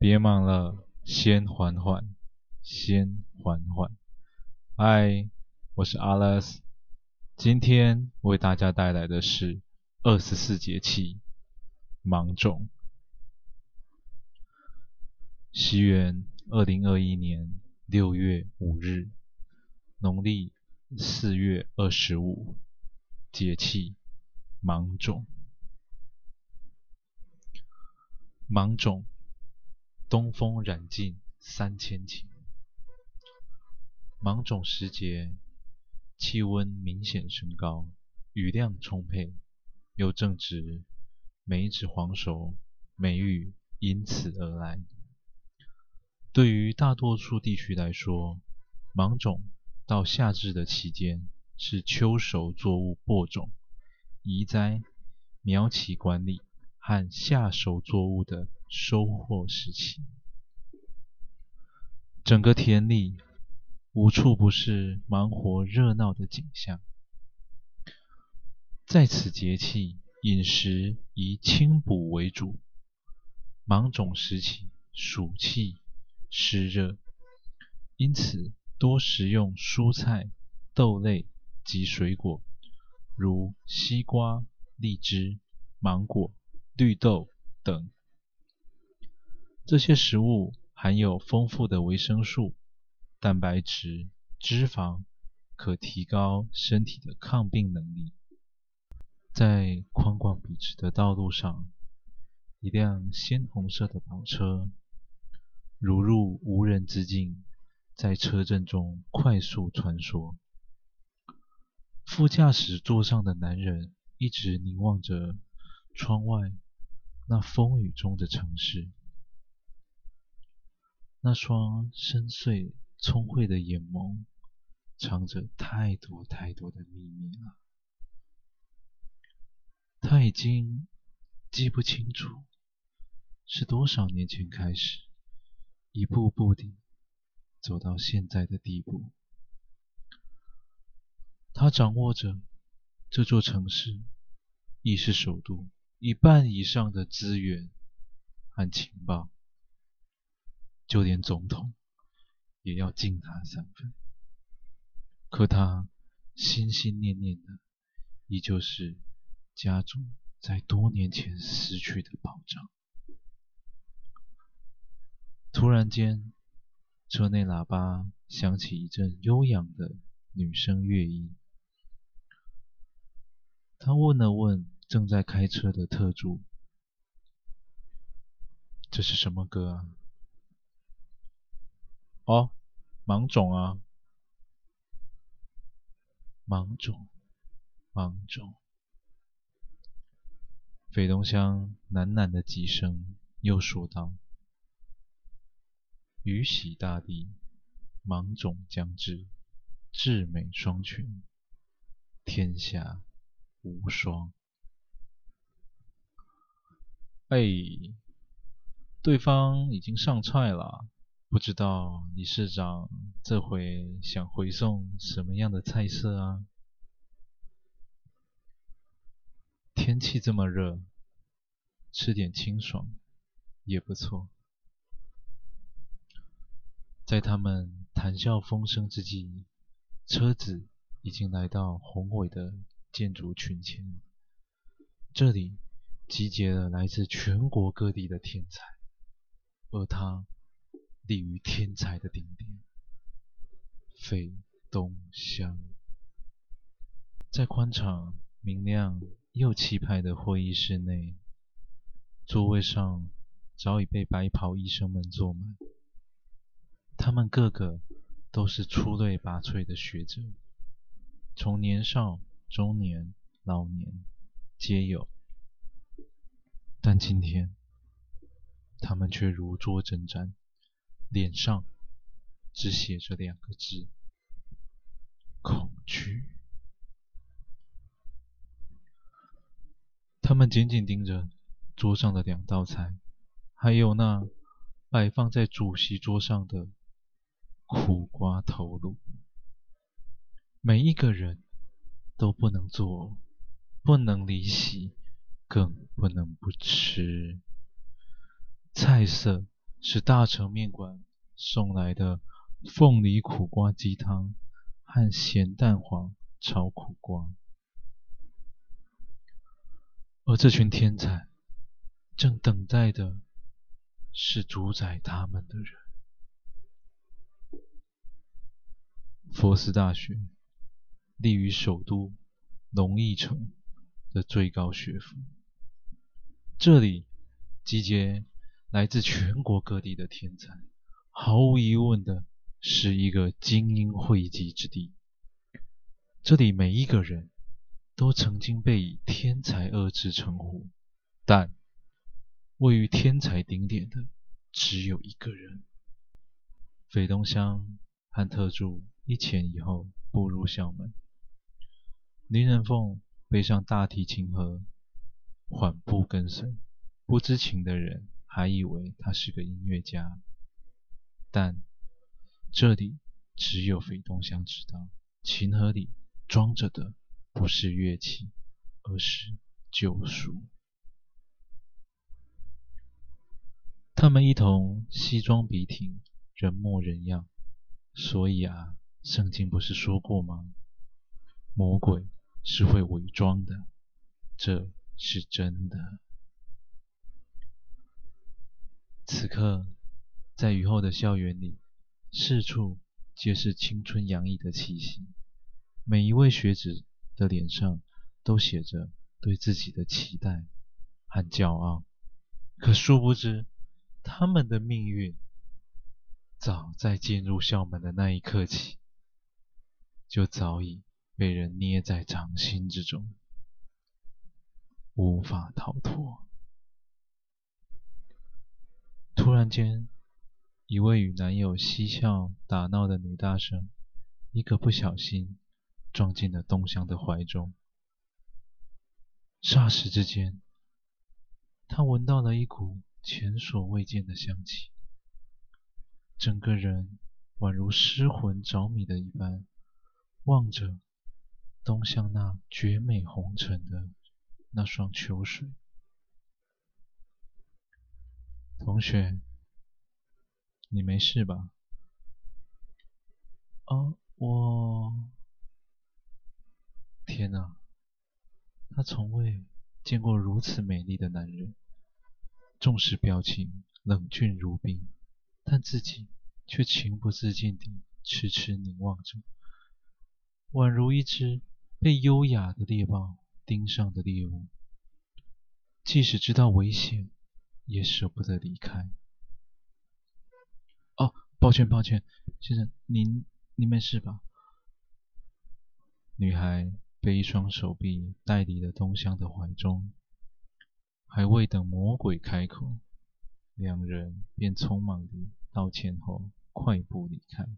别忙了，先缓缓，先缓缓。嗨，我是阿拉斯，今天为大家带来的是二十四节气芒种。西元二零二一年六月五日，农历四月二十五，节气芒种。芒种，东风染尽三千顷。芒种时节，气温明显升高，雨量充沛，又正值梅子黄熟，梅雨因此而来。对于大多数地区来说，芒种到夏至的期间是秋熟作物播种、移栽、苗期管理。和夏熟作物的收获时期，整个田里无处不是忙活热闹的景象。在此节气，饮食以清补为主。芒种时期，暑气湿热，因此多食用蔬菜、豆类及水果，如西瓜、荔枝、芒果。绿豆等，这些食物含有丰富的维生素、蛋白质、脂肪，可提高身体的抗病能力。在宽广笔直的道路上，一辆鲜红色的跑车，如入无人之境，在车阵中快速穿梭。副驾驶座上的男人一直凝望着窗外。那风雨中的城市，那双深邃聪慧的眼眸，藏着太多太多的秘密了。他已经记不清楚是多少年前开始，一步步地走到现在的地步。他掌握着这座城市，亦是首都。一半以上的资源和情报，就连总统也要敬他三分。可他心心念念的，依旧是家族在多年前失去的保障。突然间，车内喇叭响起一阵悠扬的女声乐音。他问了问。正在开车的特助，这是什么歌啊？哦，芒种啊，芒种，芒种。斐东乡喃喃的几声，又说道：“雨喜大地，芒种将至，至美双全，天下无双。”哎，对方已经上菜了，不知道李市长这回想回送什么样的菜色啊？天气这么热，吃点清爽也不错。在他们谈笑风生之际，车子已经来到宏伟的建筑群前，这里。集结了来自全国各地的天才，而他立于天才的顶点。斐东乡，在宽敞、明亮又气派的会议室内，座位上早已被白袍医生们坐满。他们个个都是出类拔萃的学者，从年少、中年、老年皆有。但今天，他们却如坐针毡，脸上只写着两个字：恐惧。他们紧紧盯着桌上的两道菜，还有那摆放在主席桌上的苦瓜头颅。每一个人都不能做，不能离席。更不能不吃。菜色是大成面馆送来的凤梨苦瓜鸡汤和咸蛋黄炒苦瓜，而这群天才正等待的是主宰他们的人。佛斯大学立于首都龙翼城的最高学府，这里集结来自全国各地的天才，毫无疑问的是一个精英汇集之地。这里每一个人都曾经被以天才二字称呼，但位于天才顶点的只有一个人。斐东乡和特助一前一后步入校门，林仁凤背上大提琴盒，缓步跟随，不知情的人。还以为他是个音乐家，但这里只有肥东湘知道，琴盒里装着的不是乐器，而是救赎。他们一同西装笔挺，人模人样。所以啊，圣经不是说过吗？魔鬼是会伪装的，这是真的。此刻，在雨后的校园里，四处皆是青春洋溢的气息。每一位学子的脸上都写着对自己的期待和骄傲。可殊不知，他们的命运早在进入校门的那一刻起，就早已被人捏在掌心之中，无法逃脱。突然间，一位与男友嬉笑打闹的女大生，一个不小心撞进了东乡的怀中。霎时之间，她闻到了一股前所未见的香气，整个人宛如失魂着迷的一般，望着东乡那绝美红尘的那双秋水。同学，你没事吧？哦，我……天哪！他从未见过如此美丽的男人，纵使表情冷峻如冰，但自己却情不自禁地痴痴凝望着，宛如一只被优雅的猎豹盯上的猎物，即使知道危险。也舍不得离开。抱歉，抱歉，先生，您您没事吧？女孩被一双手臂带离了东乡的怀中，还未等魔鬼开口，两人便匆忙地道歉后快步离开。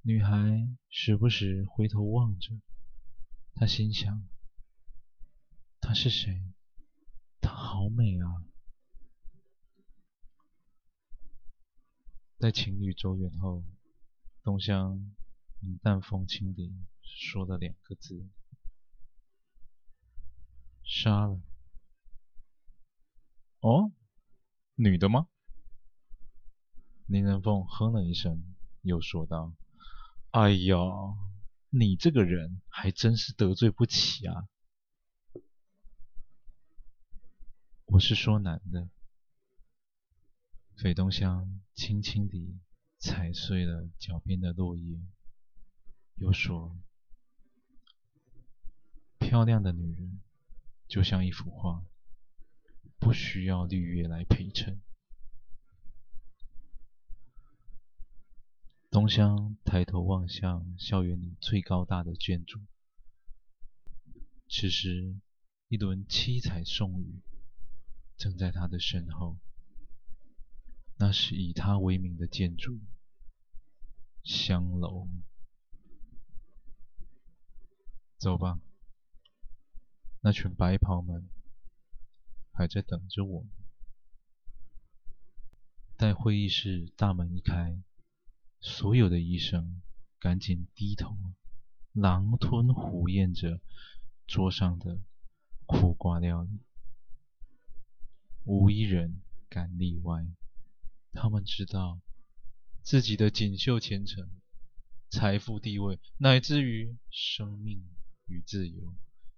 女孩时不时回头望着，她心想：他是谁？她好美啊！在情侣走远后，东乡云淡风轻地说了两个字：“杀了。”哦，女的吗？林仁凤哼了一声，又说道：“哎呀，你这个人还真是得罪不起啊！我是说男的。”斐东乡轻轻地踩碎了脚边的落叶，又说：“漂亮的女人就像一幅画，不需要绿叶来陪衬。”东乡抬头望向校园里最高大的建筑，此时一轮七彩送雨正在他的身后。那是以他为名的建筑——香楼。走吧，那群白袍们还在等着我。待会议室大门一开，所有的医生赶紧低头，狼吞虎咽着桌上的苦瓜料理，无一人敢例外。他们知道自己的锦绣前程、财富地位，乃至于生命与自由，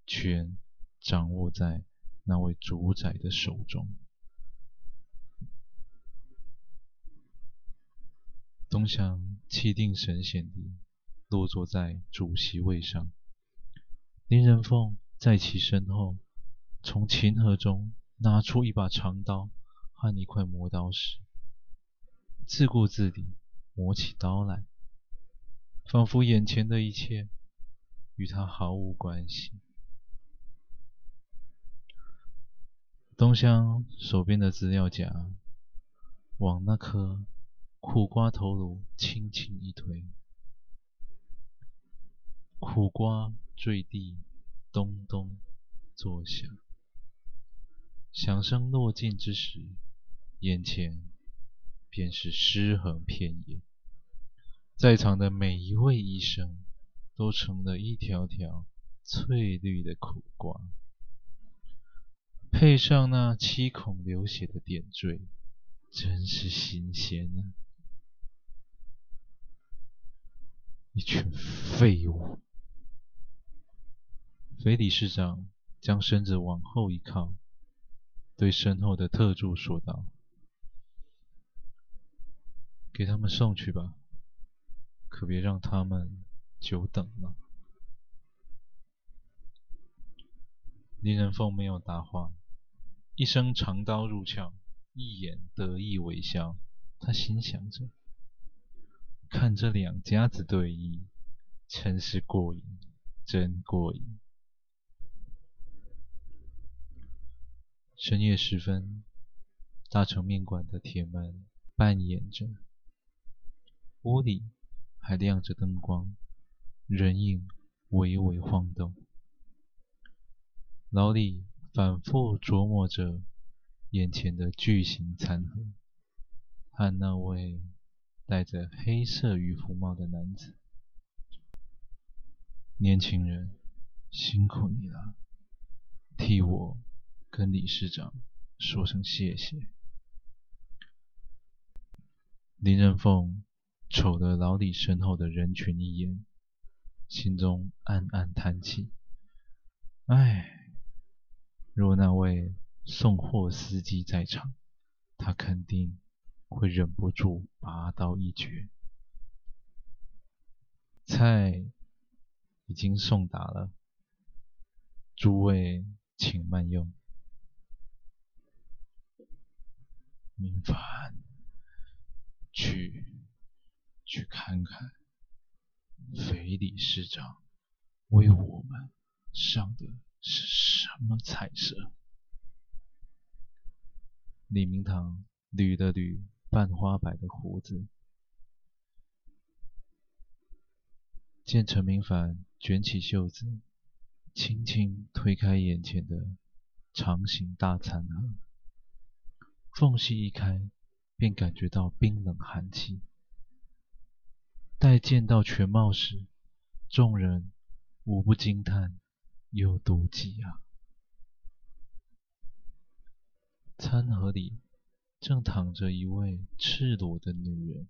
全掌握在那位主宰的手中。东乡气定神闲地落坐在主席位上，林仁凤在其身后，从琴盒中拿出一把长刀和一块磨刀石，自顾自地磨起刀来。仿佛眼前的一切与他毫无关系。东乡手边的资料夹往那颗苦瓜头颅轻轻一推，苦瓜坠地，咚咚作响。响声落尽之时，眼前便是尸横遍野。在场的每一位医生都成了一条条翠绿的苦瓜，配上那七孔流血的点缀，真是新鲜啊！一群废物！裴理事长将身子往后一靠，对身后的特助说道：“给他们送去吧。”可别让他们久等了。林仁凤没有答话，一声长刀入鞘，一眼得意微笑。他心想着：看这两家子对弈，真是过瘾，真过瘾。深夜时分，大成面馆的铁门半掩着，屋里。还亮着灯光，人影微微晃动。老李反复琢磨着眼前的巨型餐盒和那位戴着黑色渔夫帽的男子。年轻人，辛苦你了，替我跟理事长说声谢谢。林仁凤。瞅了老李身后的人群一眼，心中暗暗叹气：“唉，若那位送货司机在场，他肯定会忍不住拔刀一绝。”菜已经送达了，诸位请慢用。明凡，去。去看看，肥理事长为我们上的是什么菜色？李明堂捋了捋半花白的胡子，见陈明凡卷起袖子，轻轻推开眼前的长形大餐盒，缝隙一开，便感觉到冰冷寒气。待见到全貌时，众人无不惊叹又妒忌啊！餐盒里正躺着一位赤裸的女人。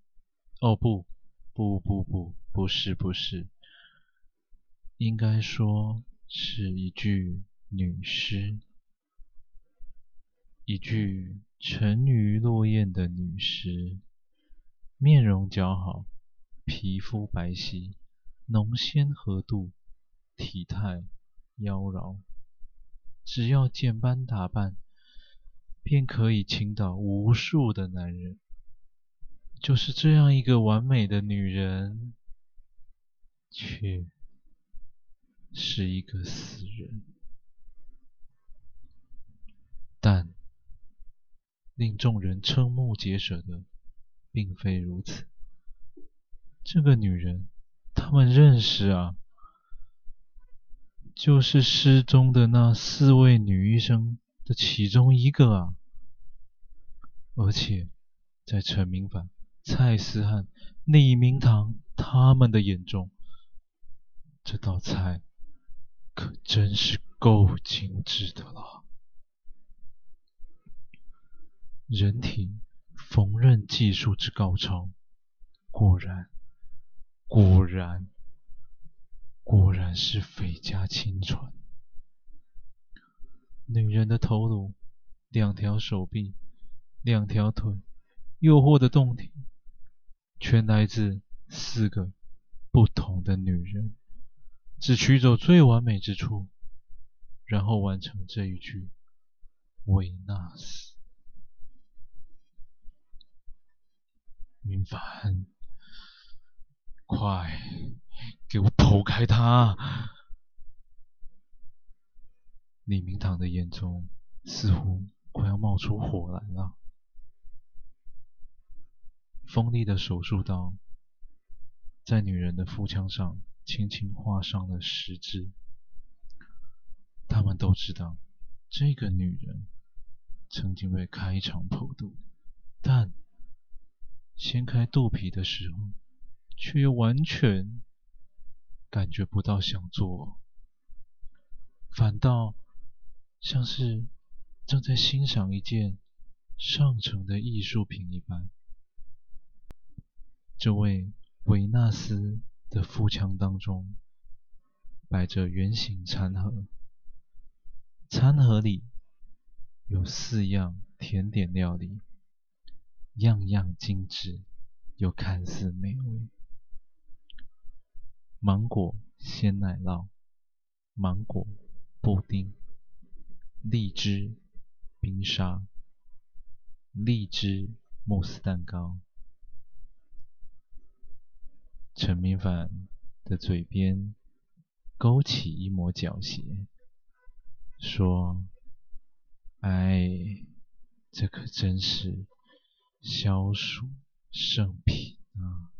哦，不，不，不，不，不是，不是，应该说是一具女尸，一具沉鱼落雁的女尸，面容姣好。皮肤白皙，浓鲜和度，体态妖娆，只要简单打扮，便可以倾倒无数的男人。就是这样一个完美的女人，却是一个死人。但令众人瞠目结舌的，并非如此。这个女人，他们认识啊，就是失踪的那四位女医生的其中一个啊。而且，在陈明凡、蔡思汉、李明堂他们的眼中，这道菜可真是够精致的了。人体缝纫技术之高超，果然，果然，果然是斐家亲传。女人的头颅、两条手臂、两条腿，诱惑的动体，全来自四个不同的女人，只取走最完美之处，然后完成这一句维纳斯。明凡，快给我剖开他！李明堂的眼中似乎快要冒出火来了。锋利的手术刀在女人的腹腔上轻轻划上了十字。他们都知道，这个女人曾经被开肠破肚，但……掀开肚皮的时候，却又完全感觉不到想做，反倒像是正在欣赏一件上乘的艺术品一般。这位维纳斯的腹腔当中摆着圆形餐盒，餐盒里有四样甜点料理。样样精致，又看似美味。芒果鲜奶酪、芒果布丁、荔枝冰沙、荔枝慕斯蛋糕。陈明凡的嘴边勾起一抹狡黠，说：“哎，这可真是。”消暑圣品啊